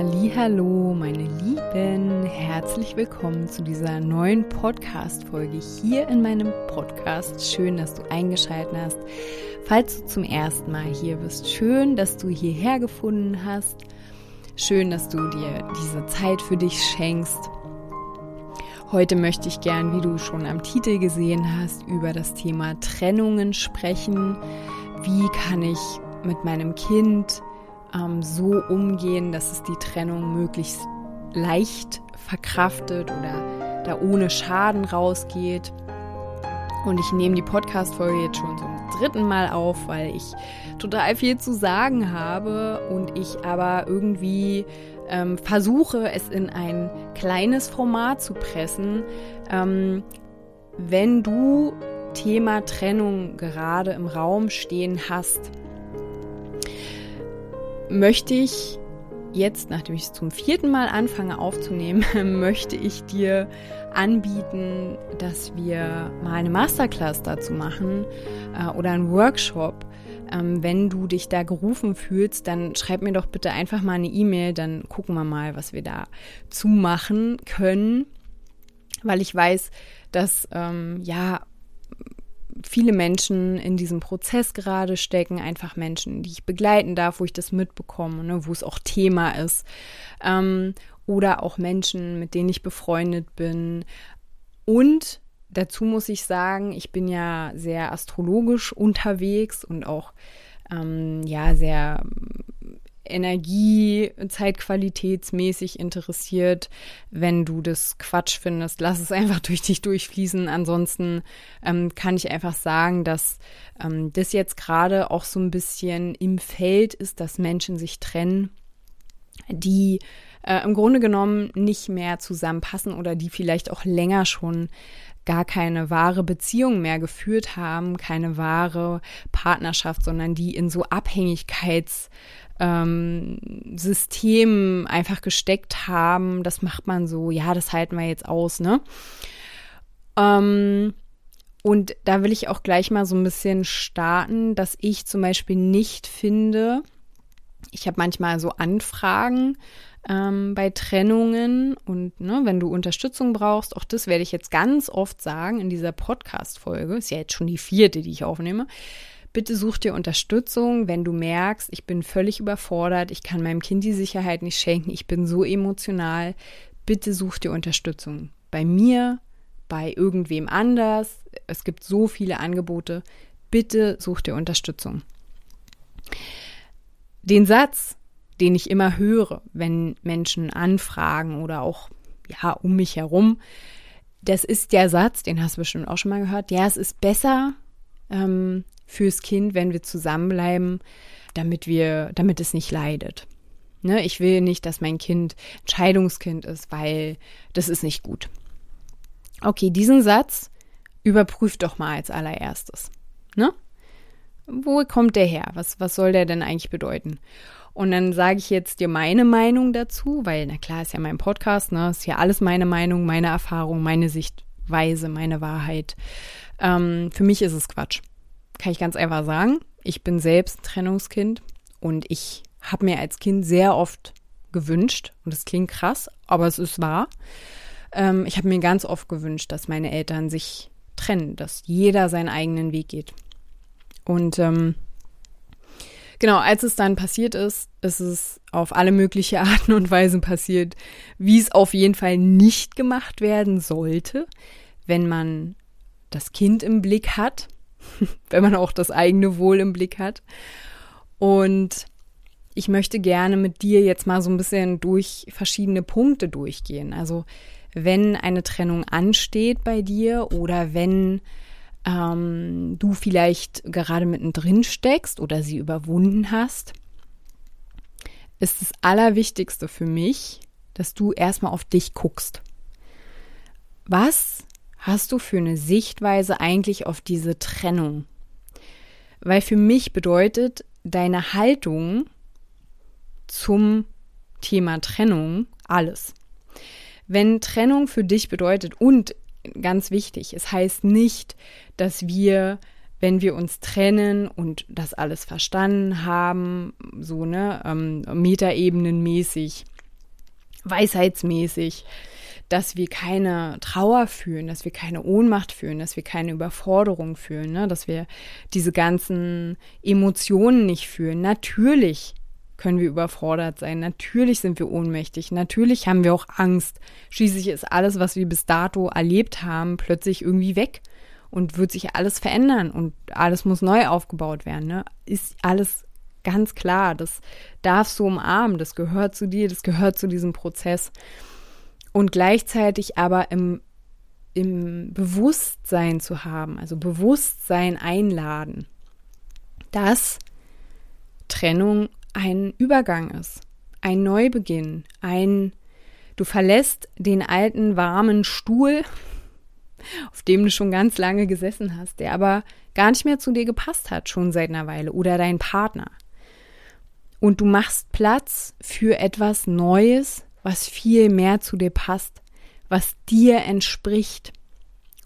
Hallo, meine Lieben, herzlich willkommen zu dieser neuen Podcast Folge hier in meinem Podcast. Schön, dass du eingeschaltet hast. Falls du zum ersten Mal hier bist, schön, dass du hierher gefunden hast. Schön, dass du dir diese Zeit für dich schenkst. Heute möchte ich gern, wie du schon am Titel gesehen hast, über das Thema Trennungen sprechen. Wie kann ich mit meinem Kind ähm, so umgehen, dass es die Trennung möglichst leicht verkraftet oder da ohne Schaden rausgeht. Und ich nehme die Podcast-Folge jetzt schon zum dritten Mal auf, weil ich total viel zu sagen habe und ich aber irgendwie ähm, versuche, es in ein kleines Format zu pressen. Ähm, wenn du Thema Trennung gerade im Raum stehen hast, möchte ich jetzt, nachdem ich es zum vierten Mal anfange aufzunehmen, möchte ich dir anbieten, dass wir mal eine Masterclass dazu machen äh, oder einen Workshop. Ähm, wenn du dich da gerufen fühlst, dann schreib mir doch bitte einfach mal eine E-Mail, dann gucken wir mal, was wir da zu machen können. Weil ich weiß, dass ähm, ja viele Menschen in diesem Prozess gerade stecken, einfach Menschen, die ich begleiten darf, wo ich das mitbekomme, ne, wo es auch Thema ist. Ähm, oder auch Menschen, mit denen ich befreundet bin. Und dazu muss ich sagen, ich bin ja sehr astrologisch unterwegs und auch ähm, ja sehr Energie, zeitqualitätsmäßig interessiert. Wenn du das Quatsch findest, lass es einfach durch dich durchfließen. Ansonsten ähm, kann ich einfach sagen, dass ähm, das jetzt gerade auch so ein bisschen im Feld ist, dass Menschen sich trennen, die äh, im Grunde genommen nicht mehr zusammenpassen oder die vielleicht auch länger schon gar keine wahre Beziehung mehr geführt haben, keine wahre Partnerschaft, sondern die in so Abhängigkeits ähm, System einfach gesteckt haben. Das macht man so, ja, das halten wir jetzt aus, ne? Ähm, und da will ich auch gleich mal so ein bisschen starten, dass ich zum Beispiel nicht finde, ich habe manchmal so Anfragen ähm, bei Trennungen und ne, wenn du Unterstützung brauchst, auch das werde ich jetzt ganz oft sagen in dieser Podcast-Folge, ist ja jetzt schon die vierte, die ich aufnehme, Bitte such dir Unterstützung, wenn du merkst, ich bin völlig überfordert, ich kann meinem Kind die Sicherheit nicht schenken, ich bin so emotional. Bitte such dir Unterstützung. Bei mir, bei irgendwem anders. Es gibt so viele Angebote. Bitte such dir Unterstützung. Den Satz, den ich immer höre, wenn Menschen anfragen oder auch ja um mich herum, das ist der Satz, den hast du bestimmt auch schon mal gehört. Ja, es ist besser, ähm, fürs Kind, wenn wir zusammenbleiben, damit wir, damit es nicht leidet. Ne? Ich will nicht, dass mein Kind Entscheidungskind ist, weil das ist nicht gut. Okay, diesen Satz überprüft doch mal als allererstes. Ne? Wo kommt der her? Was, was soll der denn eigentlich bedeuten? Und dann sage ich jetzt dir meine Meinung dazu, weil, na klar, ist ja mein Podcast, ne? Ist ja alles meine Meinung, meine Erfahrung, meine Sichtweise, meine Wahrheit. Ähm, für mich ist es Quatsch kann ich ganz einfach sagen. Ich bin selbst Trennungskind und ich habe mir als Kind sehr oft gewünscht, und das klingt krass, aber es ist wahr, ähm, ich habe mir ganz oft gewünscht, dass meine Eltern sich trennen, dass jeder seinen eigenen Weg geht. Und ähm, genau, als es dann passiert ist, ist es auf alle mögliche Arten und Weisen passiert, wie es auf jeden Fall nicht gemacht werden sollte, wenn man das Kind im Blick hat wenn man auch das eigene Wohl im Blick hat. Und ich möchte gerne mit dir jetzt mal so ein bisschen durch verschiedene Punkte durchgehen. Also wenn eine Trennung ansteht bei dir oder wenn ähm, du vielleicht gerade mittendrin steckst oder sie überwunden hast, ist das Allerwichtigste für mich, dass du erstmal auf dich guckst. Was hast du für eine Sichtweise eigentlich auf diese Trennung? Weil für mich bedeutet deine Haltung zum Thema Trennung alles. Wenn Trennung für dich bedeutet und ganz wichtig, es heißt nicht, dass wir wenn wir uns trennen und das alles verstanden haben, so ne, ähm, Metaebenenmäßig, weisheitsmäßig, dass wir keine Trauer fühlen, dass wir keine Ohnmacht fühlen, dass wir keine Überforderung fühlen, ne? dass wir diese ganzen Emotionen nicht fühlen. Natürlich können wir überfordert sein, natürlich sind wir ohnmächtig, natürlich haben wir auch Angst. Schließlich ist alles, was wir bis dato erlebt haben, plötzlich irgendwie weg und wird sich alles verändern und alles muss neu aufgebaut werden. Ne? Ist alles ganz klar, das darfst du umarmen, das gehört zu dir, das gehört zu diesem Prozess. Und gleichzeitig aber im, im Bewusstsein zu haben, also Bewusstsein einladen, dass Trennung ein Übergang ist, ein Neubeginn, ein Du verlässt den alten warmen Stuhl, auf dem du schon ganz lange gesessen hast, der aber gar nicht mehr zu dir gepasst hat, schon seit einer Weile, oder dein Partner. Und du machst Platz für etwas Neues, was viel mehr zu dir passt, was dir entspricht.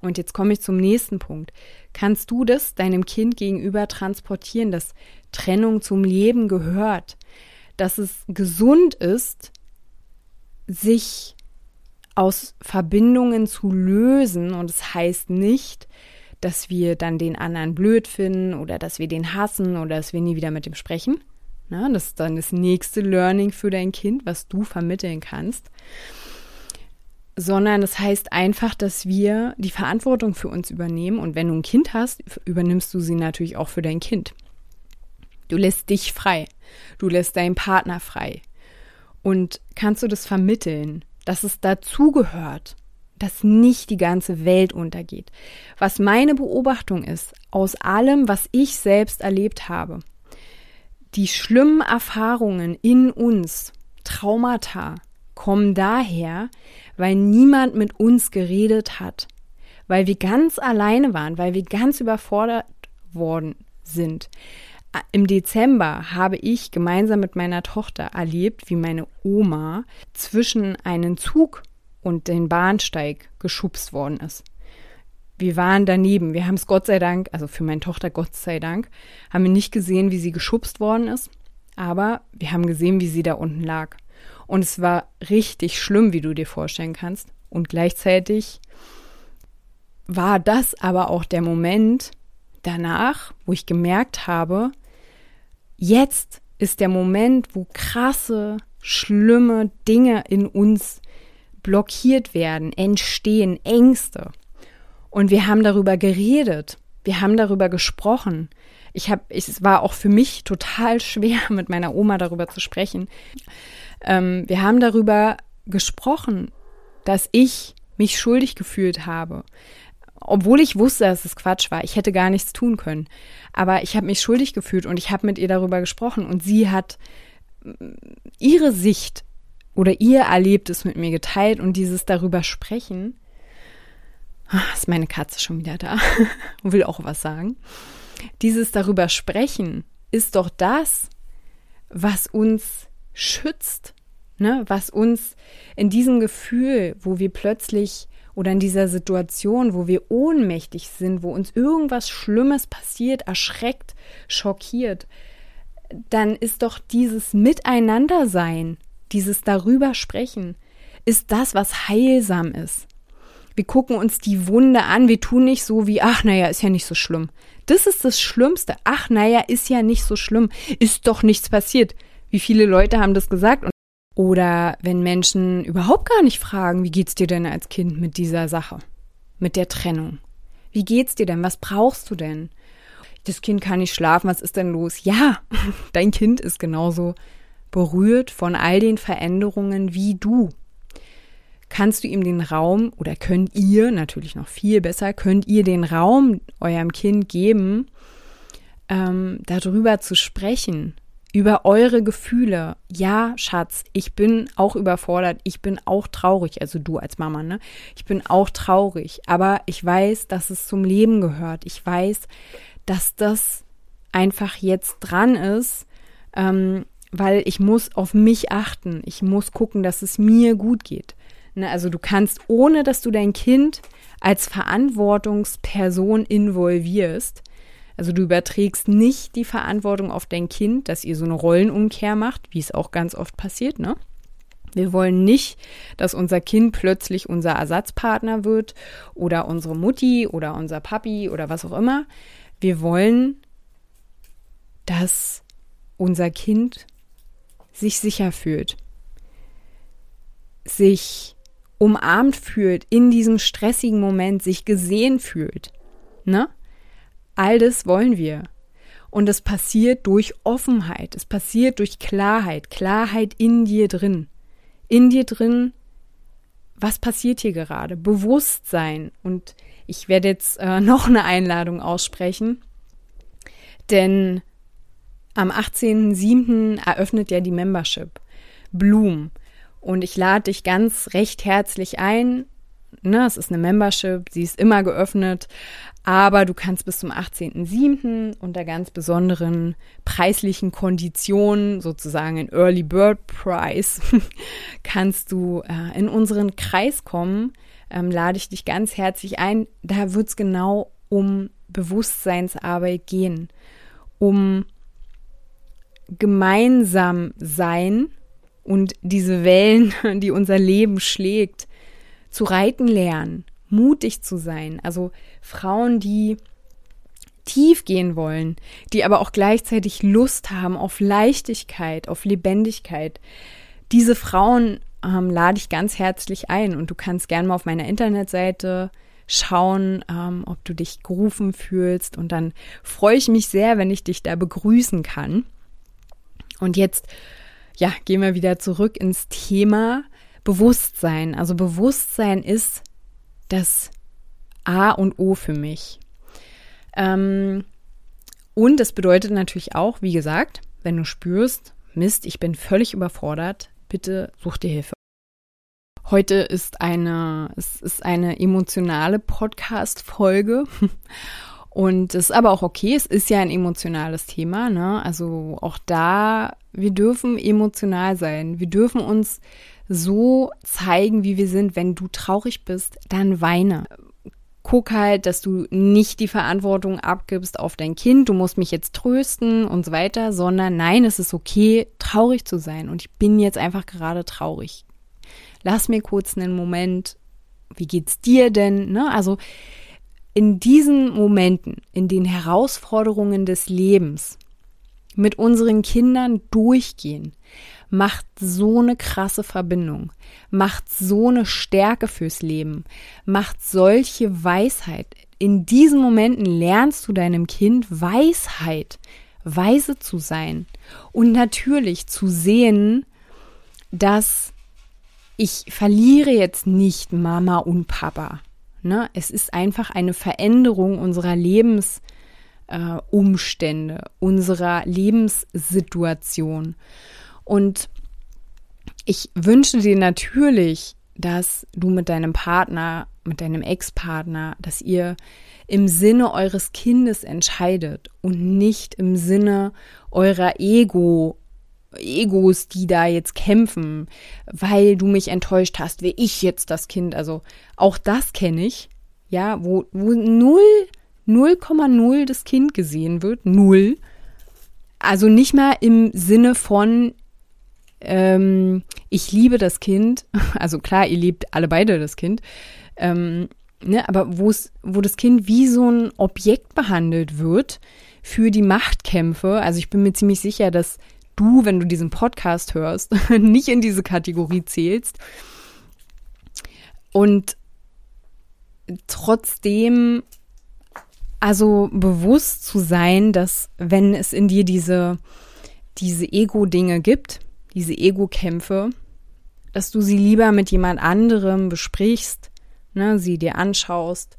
Und jetzt komme ich zum nächsten Punkt. Kannst du das deinem Kind gegenüber transportieren, dass Trennung zum Leben gehört, dass es gesund ist, sich aus Verbindungen zu lösen. Und es das heißt nicht, dass wir dann den anderen blöd finden oder dass wir den hassen oder dass wir nie wieder mit ihm sprechen. Na, das ist dann das nächste Learning für dein Kind, was du vermitteln kannst. Sondern das heißt einfach, dass wir die Verantwortung für uns übernehmen. Und wenn du ein Kind hast, übernimmst du sie natürlich auch für dein Kind. Du lässt dich frei. Du lässt deinen Partner frei. Und kannst du das vermitteln? dass es dazugehört, dass nicht die ganze Welt untergeht. Was meine Beobachtung ist, aus allem, was ich selbst erlebt habe, die schlimmen Erfahrungen in uns, Traumata, kommen daher, weil niemand mit uns geredet hat, weil wir ganz alleine waren, weil wir ganz überfordert worden sind, im Dezember habe ich gemeinsam mit meiner Tochter erlebt, wie meine Oma zwischen einen Zug und den Bahnsteig geschubst worden ist. Wir waren daneben. Wir haben es Gott sei Dank, also für meine Tochter Gott sei Dank, haben wir nicht gesehen, wie sie geschubst worden ist, aber wir haben gesehen, wie sie da unten lag. Und es war richtig schlimm, wie du dir vorstellen kannst. Und gleichzeitig war das aber auch der Moment danach, wo ich gemerkt habe, Jetzt ist der Moment, wo krasse, schlimme Dinge in uns blockiert werden, entstehen Ängste. Und wir haben darüber geredet. Wir haben darüber gesprochen. Ich habe, es war auch für mich total schwer, mit meiner Oma darüber zu sprechen. Ähm, wir haben darüber gesprochen, dass ich mich schuldig gefühlt habe, obwohl ich wusste, dass es Quatsch war. Ich hätte gar nichts tun können. Aber ich habe mich schuldig gefühlt und ich habe mit ihr darüber gesprochen und sie hat mm, ihre Sicht oder ihr Erlebtes mit mir geteilt und dieses darüber sprechen. Ach, ist meine Katze schon wieder da und will auch was sagen. Dieses darüber sprechen ist doch das, was uns schützt, ne? was uns in diesem Gefühl, wo wir plötzlich oder in dieser Situation, wo wir ohnmächtig sind, wo uns irgendwas Schlimmes passiert, erschreckt, schockiert, dann ist doch dieses Miteinandersein, dieses darüber sprechen, ist das, was heilsam ist. Wir gucken uns die Wunde an, wir tun nicht so wie, ach naja, ist ja nicht so schlimm. Das ist das Schlimmste. Ach naja, ist ja nicht so schlimm. Ist doch nichts passiert. Wie viele Leute haben das gesagt? Oder wenn Menschen überhaupt gar nicht fragen, wie geht's dir denn als Kind mit dieser Sache, mit der Trennung? Wie geht's dir denn? Was brauchst du denn? Das Kind kann nicht schlafen, was ist denn los? Ja, dein Kind ist genauso berührt von all den Veränderungen wie du. Kannst du ihm den Raum oder könnt ihr, natürlich noch viel besser, könnt ihr den Raum eurem Kind geben, ähm, darüber zu sprechen, über eure Gefühle. Ja, Schatz, ich bin auch überfordert, ich bin auch traurig, also du als Mama, ne? Ich bin auch traurig, aber ich weiß, dass es zum Leben gehört. Ich weiß, dass das einfach jetzt dran ist, ähm, weil ich muss auf mich achten. Ich muss gucken, dass es mir gut geht. Ne? Also du kannst, ohne dass du dein Kind als Verantwortungsperson involvierst, also du überträgst nicht die Verantwortung auf dein Kind, dass ihr so eine Rollenumkehr macht, wie es auch ganz oft passiert, ne? Wir wollen nicht, dass unser Kind plötzlich unser Ersatzpartner wird oder unsere Mutti oder unser Papi oder was auch immer. Wir wollen, dass unser Kind sich sicher fühlt, sich umarmt fühlt in diesem stressigen Moment, sich gesehen fühlt. Ne? All das wollen wir. Und es passiert durch Offenheit, es passiert durch Klarheit, Klarheit in dir drin. In dir drin, was passiert hier gerade? Bewusstsein. Und ich werde jetzt äh, noch eine Einladung aussprechen, denn am 18.07. eröffnet ja die Membership Bloom. Und ich lade dich ganz recht herzlich ein. Ne, es ist eine Membership, sie ist immer geöffnet. Aber du kannst bis zum 18.07. unter ganz besonderen preislichen Konditionen, sozusagen in Early Bird Price, kannst du äh, in unseren Kreis kommen. Ähm, lade ich dich ganz herzlich ein. Da wird es genau um Bewusstseinsarbeit gehen, um gemeinsam sein und diese Wellen, die unser Leben schlägt, zu reiten lernen mutig zu sein. Also Frauen, die tief gehen wollen, die aber auch gleichzeitig Lust haben auf Leichtigkeit, auf Lebendigkeit. Diese Frauen ähm, lade ich ganz herzlich ein und du kannst gerne mal auf meiner Internetseite schauen, ähm, ob du dich gerufen fühlst und dann freue ich mich sehr, wenn ich dich da begrüßen kann. Und jetzt, ja, gehen wir wieder zurück ins Thema Bewusstsein. Also Bewusstsein ist das A und O für mich. Ähm, und es bedeutet natürlich auch, wie gesagt, wenn du spürst, Mist, ich bin völlig überfordert, bitte such dir Hilfe. Heute ist eine, es ist eine emotionale Podcast-Folge. Und es ist aber auch okay, es ist ja ein emotionales Thema, ne? Also auch da, wir dürfen emotional sein. Wir dürfen uns so zeigen, wie wir sind. Wenn du traurig bist, dann weine. Guck halt, dass du nicht die Verantwortung abgibst auf dein Kind, du musst mich jetzt trösten und so weiter, sondern nein, es ist okay, traurig zu sein. Und ich bin jetzt einfach gerade traurig. Lass mir kurz einen Moment, wie geht's dir denn? Ne? Also in diesen Momenten, in den Herausforderungen des Lebens, mit unseren Kindern durchgehen, macht so eine krasse Verbindung, macht so eine Stärke fürs Leben, macht solche Weisheit. In diesen Momenten lernst du deinem Kind Weisheit, weise zu sein und natürlich zu sehen, dass ich verliere jetzt nicht Mama und Papa. Ne? Es ist einfach eine Veränderung unserer Lebensumstände, äh, unserer Lebenssituation. Und ich wünsche dir natürlich, dass du mit deinem Partner, mit deinem Ex-Partner, dass ihr im Sinne eures Kindes entscheidet und nicht im Sinne eurer Ego, Egos, die da jetzt kämpfen, weil du mich enttäuscht hast, will ich jetzt das Kind. Also auch das kenne ich, ja, wo, wo null, 0,0 das Kind gesehen wird, null. Also nicht mal im Sinne von, ähm, ich liebe das Kind, also klar, ihr liebt alle beide das Kind, ähm, ne, aber wo das Kind wie so ein Objekt behandelt wird für die Machtkämpfe. Also ich bin mir ziemlich sicher, dass du, wenn du diesen Podcast hörst, nicht in diese Kategorie zählst. Und trotzdem also bewusst zu sein, dass wenn es in dir diese, diese Ego-Dinge gibt, diese Ego-Kämpfe, dass du sie lieber mit jemand anderem besprichst, ne, sie dir anschaust,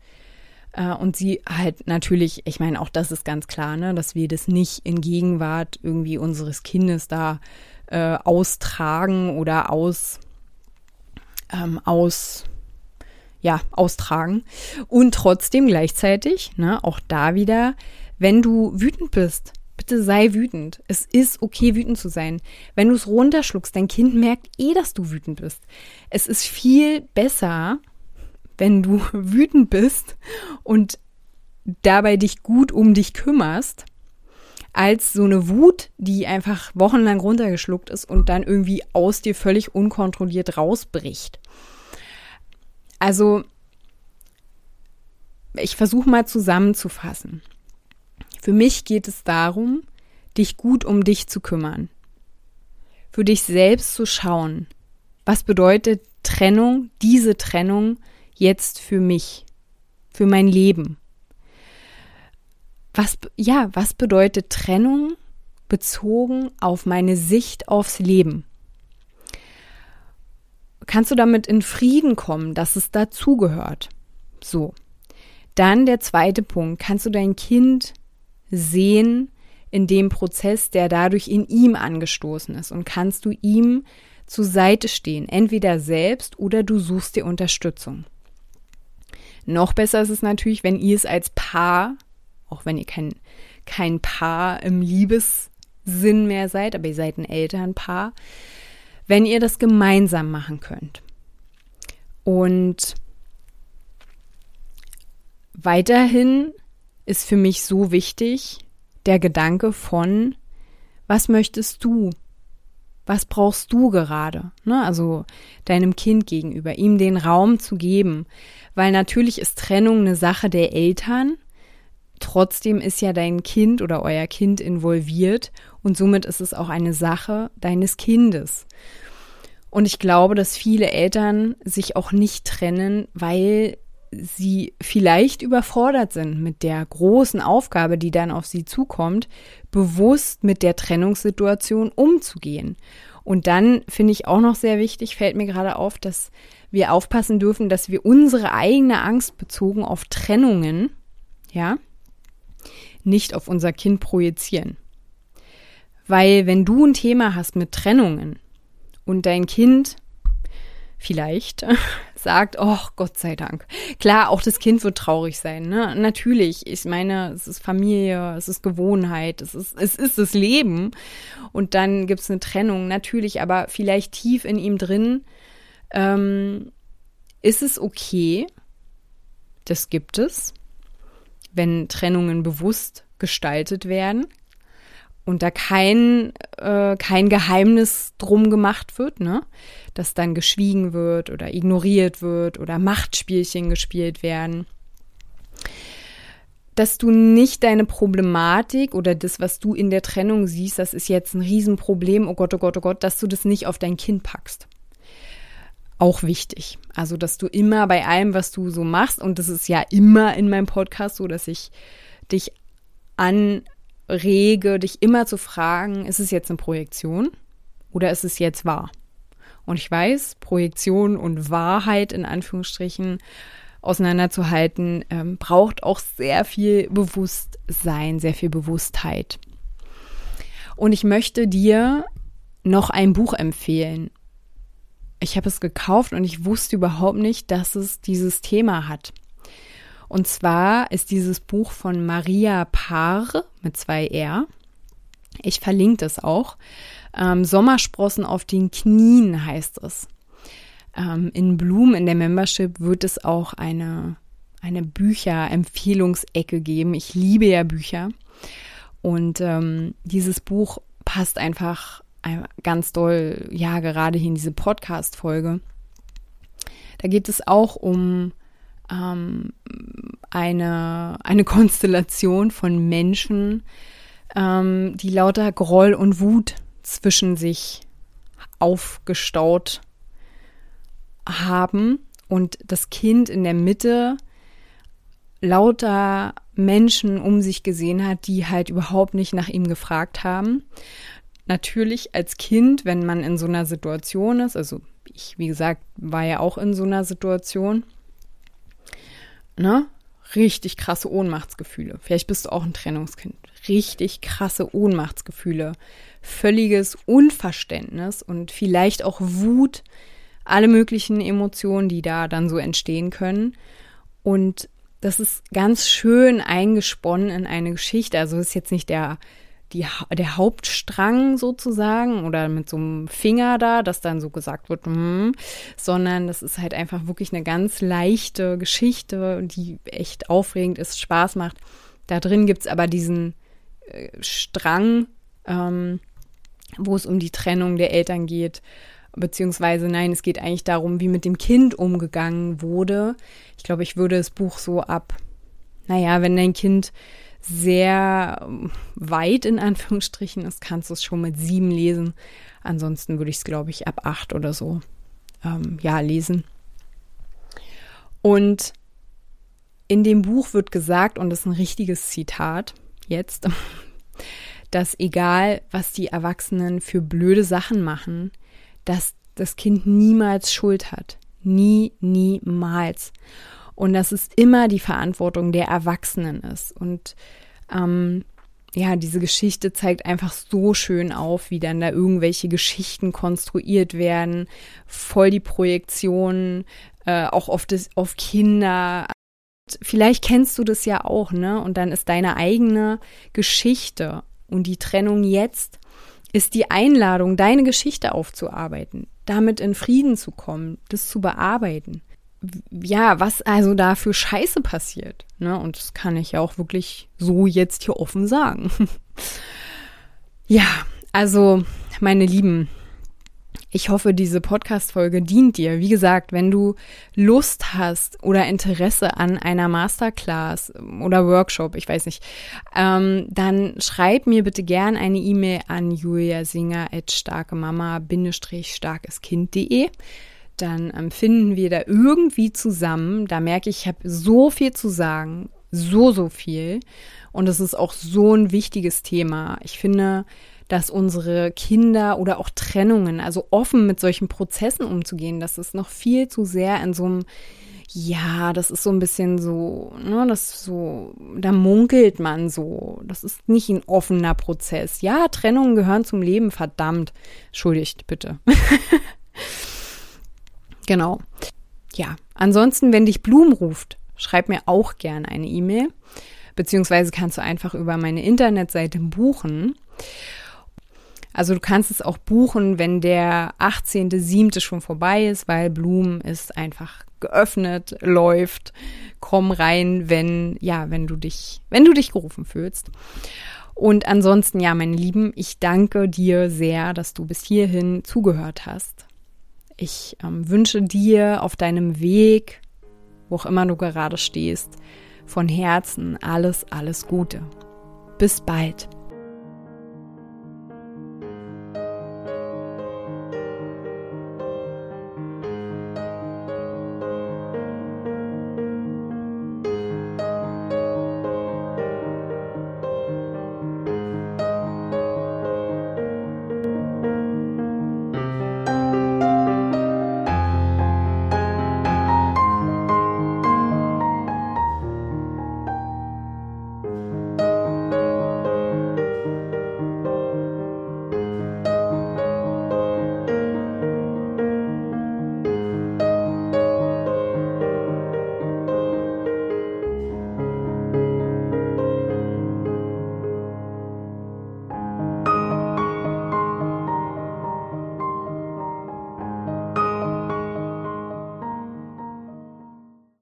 und sie halt natürlich, ich meine, auch das ist ganz klar, ne, dass wir das nicht in Gegenwart irgendwie unseres Kindes da äh, austragen oder aus, ähm, aus, ja, austragen. Und trotzdem gleichzeitig, ne, auch da wieder, wenn du wütend bist, bitte sei wütend. Es ist okay, wütend zu sein. Wenn du es runterschluckst, dein Kind merkt eh, dass du wütend bist. Es ist viel besser, wenn du wütend bist und dabei dich gut um dich kümmerst, als so eine Wut, die einfach wochenlang runtergeschluckt ist und dann irgendwie aus dir völlig unkontrolliert rausbricht. Also, ich versuche mal zusammenzufassen. Für mich geht es darum, dich gut um dich zu kümmern. Für dich selbst zu schauen, was bedeutet Trennung, diese Trennung jetzt für mich, für mein Leben? Was, ja, was bedeutet Trennung bezogen auf meine Sicht aufs Leben? Kannst du damit in Frieden kommen, dass es dazugehört? So. Dann der zweite Punkt. Kannst du dein Kind sehen in dem Prozess, der dadurch in ihm angestoßen ist? Und kannst du ihm zur Seite stehen, entweder selbst oder du suchst dir Unterstützung? Noch besser ist es natürlich, wenn ihr es als Paar, auch wenn ihr kein, kein Paar im Liebessinn mehr seid, aber ihr seid ein Elternpaar, wenn ihr das gemeinsam machen könnt. Und weiterhin ist für mich so wichtig der Gedanke von, was möchtest du? Was brauchst du gerade? Ne? Also deinem Kind gegenüber, ihm den Raum zu geben. Weil natürlich ist Trennung eine Sache der Eltern. Trotzdem ist ja dein Kind oder euer Kind involviert und somit ist es auch eine Sache deines Kindes. Und ich glaube, dass viele Eltern sich auch nicht trennen, weil sie vielleicht überfordert sind mit der großen Aufgabe, die dann auf sie zukommt, bewusst mit der Trennungssituation umzugehen. Und dann finde ich auch noch sehr wichtig, fällt mir gerade auf, dass wir aufpassen dürfen, dass wir unsere eigene Angst bezogen auf Trennungen, ja, nicht auf unser Kind projizieren. Weil wenn du ein Thema hast mit Trennungen und dein Kind vielleicht sagt, oh Gott sei Dank. Klar, auch das Kind wird traurig sein, ne? Natürlich. Ich meine, es ist Familie, es ist Gewohnheit, es ist, es ist das Leben. Und dann gibt es eine Trennung, natürlich, aber vielleicht tief in ihm drin ähm, ist es okay, das gibt es, wenn Trennungen bewusst gestaltet werden und da kein, äh, kein Geheimnis drum gemacht wird, ne? Dass dann geschwiegen wird oder ignoriert wird oder Machtspielchen gespielt werden. Dass du nicht deine Problematik oder das, was du in der Trennung siehst, das ist jetzt ein Riesenproblem, oh Gott, oh Gott, oh Gott, dass du das nicht auf dein Kind packst. Auch wichtig. Also, dass du immer bei allem, was du so machst, und das ist ja immer in meinem Podcast so, dass ich dich an rege, dich immer zu fragen, ist es jetzt eine Projektion oder ist es jetzt wahr? Und ich weiß, Projektion und Wahrheit in Anführungsstrichen auseinanderzuhalten, ähm, braucht auch sehr viel Bewusstsein, sehr viel Bewusstheit. Und ich möchte dir noch ein Buch empfehlen. Ich habe es gekauft und ich wusste überhaupt nicht, dass es dieses Thema hat. Und zwar ist dieses Buch von Maria Paar mit zwei R. Ich verlinke das auch. Ähm, Sommersprossen auf den Knien heißt es. Ähm, in Bloom in der Membership wird es auch eine, eine Bücherempfehlungsecke geben. Ich liebe ja Bücher. Und ähm, dieses Buch passt einfach ganz doll, ja, gerade hier in diese Podcast-Folge. Da geht es auch um ähm, eine, eine Konstellation von Menschen, ähm, die lauter Groll und Wut zwischen sich aufgestaut haben und das Kind in der Mitte lauter Menschen um sich gesehen hat, die halt überhaupt nicht nach ihm gefragt haben. Natürlich als Kind, wenn man in so einer Situation ist, also ich, wie gesagt, war ja auch in so einer Situation, ne, richtig krasse Ohnmachtsgefühle. Vielleicht bist du auch ein Trennungskind. Richtig krasse Ohnmachtsgefühle. Völliges Unverständnis und vielleicht auch Wut. Alle möglichen Emotionen, die da dann so entstehen können. Und das ist ganz schön eingesponnen in eine Geschichte. Also ist jetzt nicht der die, der Hauptstrang sozusagen oder mit so einem Finger da, dass dann so gesagt wird, mm, sondern das ist halt einfach wirklich eine ganz leichte Geschichte, die echt aufregend ist, Spaß macht. Da drin gibt es aber diesen äh, Strang, ähm, wo es um die Trennung der Eltern geht. Beziehungsweise, nein, es geht eigentlich darum, wie mit dem Kind umgegangen wurde. Ich glaube, ich würde das Buch so ab, naja, wenn dein Kind sehr weit in Anführungsstrichen ist, kannst du es schon mit sieben lesen. Ansonsten würde ich es, glaube ich, ab acht oder so ähm, ja lesen. Und in dem Buch wird gesagt, und das ist ein richtiges Zitat jetzt, dass egal, was die Erwachsenen für blöde Sachen machen, dass das Kind niemals Schuld hat. Nie, niemals und dass es immer die Verantwortung der Erwachsenen ist. Und ähm, ja, diese Geschichte zeigt einfach so schön auf, wie dann da irgendwelche Geschichten konstruiert werden, voll die Projektionen, äh, auch auf, das, auf Kinder. Vielleicht kennst du das ja auch, ne? Und dann ist deine eigene Geschichte und die Trennung jetzt ist die Einladung, deine Geschichte aufzuarbeiten, damit in Frieden zu kommen, das zu bearbeiten ja, was also da für Scheiße passiert. Ne? Und das kann ich ja auch wirklich so jetzt hier offen sagen. ja, also, meine Lieben, ich hoffe, diese Podcast-Folge dient dir. Wie gesagt, wenn du Lust hast oder Interesse an einer Masterclass oder Workshop, ich weiß nicht, ähm, dann schreib mir bitte gern eine E-Mail an juliasinger.starkemama-starkeskind.de dann ähm, finden wir da irgendwie zusammen. Da merke ich, ich habe so viel zu sagen, so, so viel. Und es ist auch so ein wichtiges Thema. Ich finde, dass unsere Kinder oder auch Trennungen, also offen mit solchen Prozessen umzugehen, das ist noch viel zu sehr in so einem, ja, das ist so ein bisschen so, ne, das so, da munkelt man so. Das ist nicht ein offener Prozess. Ja, Trennungen gehören zum Leben, verdammt. Entschuldigt, bitte. Genau. Ja, ansonsten, wenn dich Blum ruft, schreib mir auch gerne eine E-Mail. Beziehungsweise kannst du einfach über meine Internetseite buchen. Also du kannst es auch buchen, wenn der 18.07. schon vorbei ist, weil Bloom ist einfach geöffnet, läuft. Komm rein, wenn, ja, wenn du dich, wenn du dich gerufen fühlst. Und ansonsten, ja, meine Lieben, ich danke dir sehr, dass du bis hierhin zugehört hast. Ich ähm, wünsche dir auf deinem Weg, wo auch immer du gerade stehst, von Herzen alles, alles Gute. Bis bald.